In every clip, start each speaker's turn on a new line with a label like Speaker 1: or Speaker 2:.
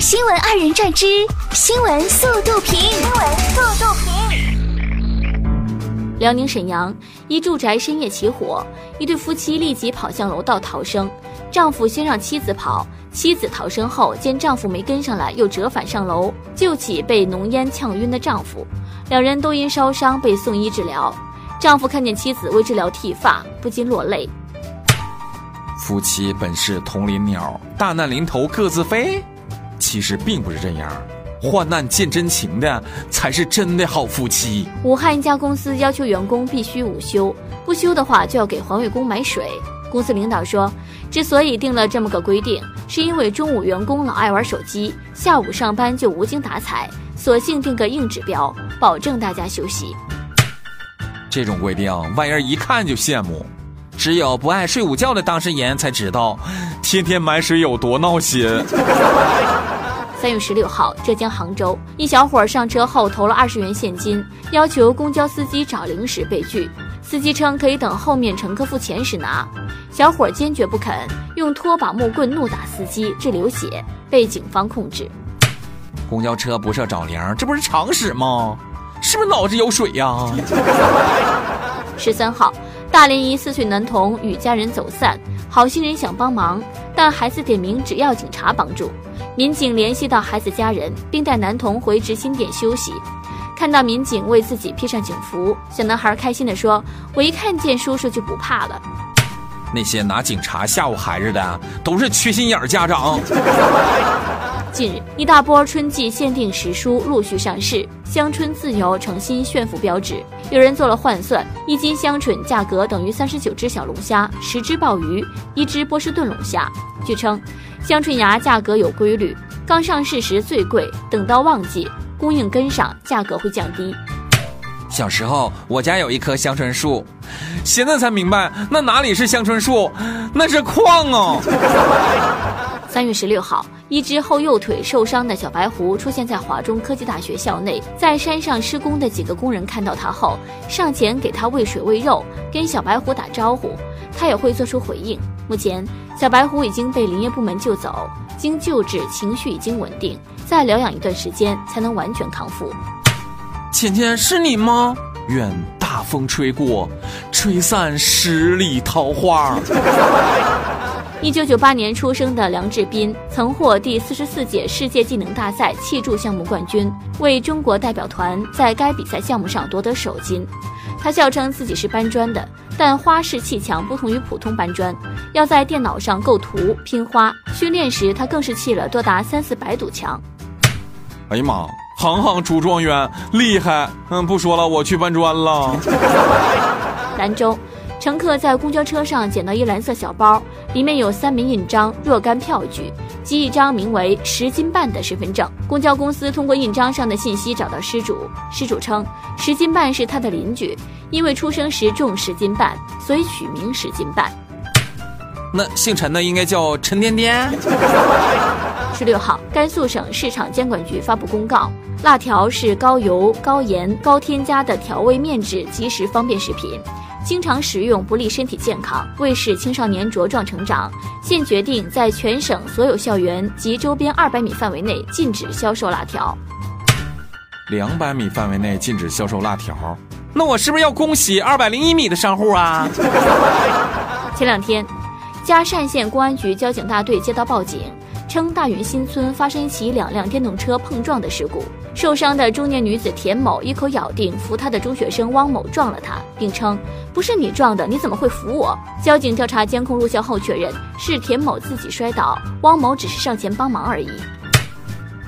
Speaker 1: 新闻二人转之新闻速度评。新闻速度评。辽宁沈阳一住宅深夜起火，一对夫妻立即跑向楼道逃生。丈夫先让妻子跑，妻子逃生后见丈夫没跟上来，又折返上楼救起被浓烟呛晕的丈夫。两人都因烧伤被送医治疗。丈夫看见妻子为治疗剃发，不禁落泪。
Speaker 2: 夫妻本是同林鸟，大难临头各自飞。其实并不是这样，患难见真情的才是真的好夫妻。
Speaker 1: 武汉一家公司要求员工必须午休，不休的话就要给环卫工买水。公司领导说，之所以定了这么个规定，是因为中午员工老爱玩手机，下午上班就无精打采，索性定个硬指标，保证大家休息。
Speaker 2: 这种规定，外人一看就羡慕。只有不爱睡午觉的当事人才知道，天天买水有多闹心。
Speaker 1: 三月十六号，浙江杭州一小伙上车后投了二十元现金，要求公交司机找零时被拒。司机称可以等后面乘客付钱时拿，小伙坚决不肯，用拖把木棍怒打司机致流血，被警方控制。
Speaker 2: 公交车不设找零，这不是常识吗？是不是脑子有水呀？
Speaker 1: 十三号。大连一四岁男童与家人走散，好心人想帮忙，但孩子点名只要警察帮助。民警联系到孩子家人，并带男童回执勤点休息。看到民警为自己披上警服，小男孩开心地说：“我一看见叔叔就不怕了。”
Speaker 2: 那些拿警察吓唬孩子的，都是缺心眼家长。
Speaker 1: 近日，一大波春季限定时蔬陆续上市，香椿自由成新炫富标志。有人做了换算，一斤香椿价格等于三十九只小龙虾、十只鲍鱼、一只波士顿龙虾。据称，香椿芽价格有规律，刚上市时最贵，等到旺季供应跟上，价格会降低。
Speaker 2: 小时候，我家有一棵香椿树，现在才明白，那哪里是香椿树，那是矿哦。
Speaker 1: 三月十六号。一只后右腿受伤的小白狐出现在华中科技大学校内，在山上施工的几个工人看到它后，上前给它喂水喂肉，跟小白狐打招呼，它也会做出回应。目前，小白狐已经被林业部门救走，经救治，情绪已经稳定，再疗养一段时间才能完全康复。
Speaker 2: 倩倩是你吗？愿大风吹过，吹散十里桃花。
Speaker 1: 一九九八年出生的梁志斌曾获第四十四届世界技能大赛气柱项目冠军，为中国代表团在该比赛项目上夺得首金。他笑称自己是搬砖的，但花式砌墙不同于普通搬砖，要在电脑上构图拼花。训练时，他更是砌了多达三四百堵墙。
Speaker 2: 哎呀妈，行行出状元，厉害！嗯，不说了，我去搬砖了。
Speaker 1: 兰州。乘客在公交车上捡到一蓝色小包，里面有三枚印章、若干票据及一张名为“十斤半”的身份证。公交公司通过印章上的信息找到失主，失主称十斤半是他的邻居，因为出生时重十斤半，所以取名十斤半。
Speaker 2: 那姓陈的应该叫陈颠颠。
Speaker 1: 十六号，甘肃省市场监管局发布公告，辣条是高油、高盐、高添加的调味面制即食方便食品。经常食用不利身体健康，为使青少年茁壮成长，现决定在全省所有校园及周边二百米范围内禁止销售辣条。
Speaker 2: 两百米范围内禁止销售辣条，那我是不是要恭喜二百零一米的商户啊？
Speaker 1: 前两天，嘉善县公安局交警大队接到报警，称大云新村发生一起两辆电动车碰撞的事故。受伤的中年女子田某一口咬定扶她的中学生汪某撞了她，并称不是你撞的，你怎么会扶我？交警调查监控录像后确认是田某自己摔倒，汪某只是上前帮忙而已。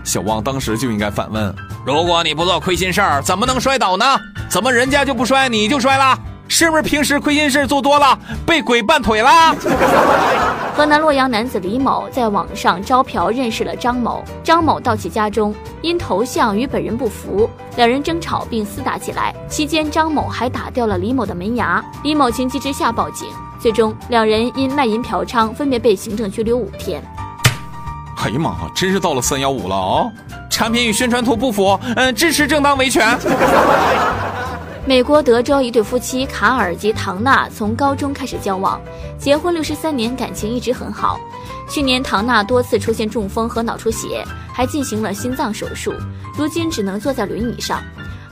Speaker 2: 小汪当时就应该反问：如果你不做亏心事儿，怎么能摔倒呢？怎么人家就不摔，你就摔了？是不是平时亏心事做多了，被鬼绊腿了？
Speaker 1: 河南洛阳男子李某在网上招嫖认识了张某，张某到其家中，因头像与本人不符，两人争吵并厮打起来。期间，张某还打掉了李某的门牙。李某情急之下报警，最终两人因卖淫嫖娼分别被行政拘留五天。
Speaker 2: 哎呀妈，真是到了三幺五了啊！产品与宣传图不符，嗯，支持正当维权。
Speaker 1: 美国德州一对夫妻卡尔及唐娜从高中开始交往，结婚六十三年，感情一直很好。去年唐娜多次出现中风和脑出血，还进行了心脏手术，如今只能坐在轮椅上。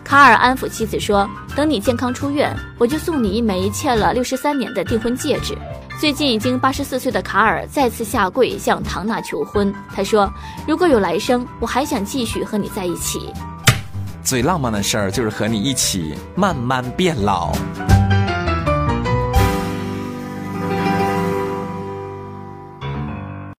Speaker 1: 卡尔安抚妻子说：“等你健康出院，我就送你一枚欠了六十三年的订婚戒指。”最近已经八十四岁的卡尔再次下跪向唐娜求婚，他说：“如果有来生，我还想继续和你在一起。”
Speaker 2: 最浪漫的事儿就是和你一起慢慢变老。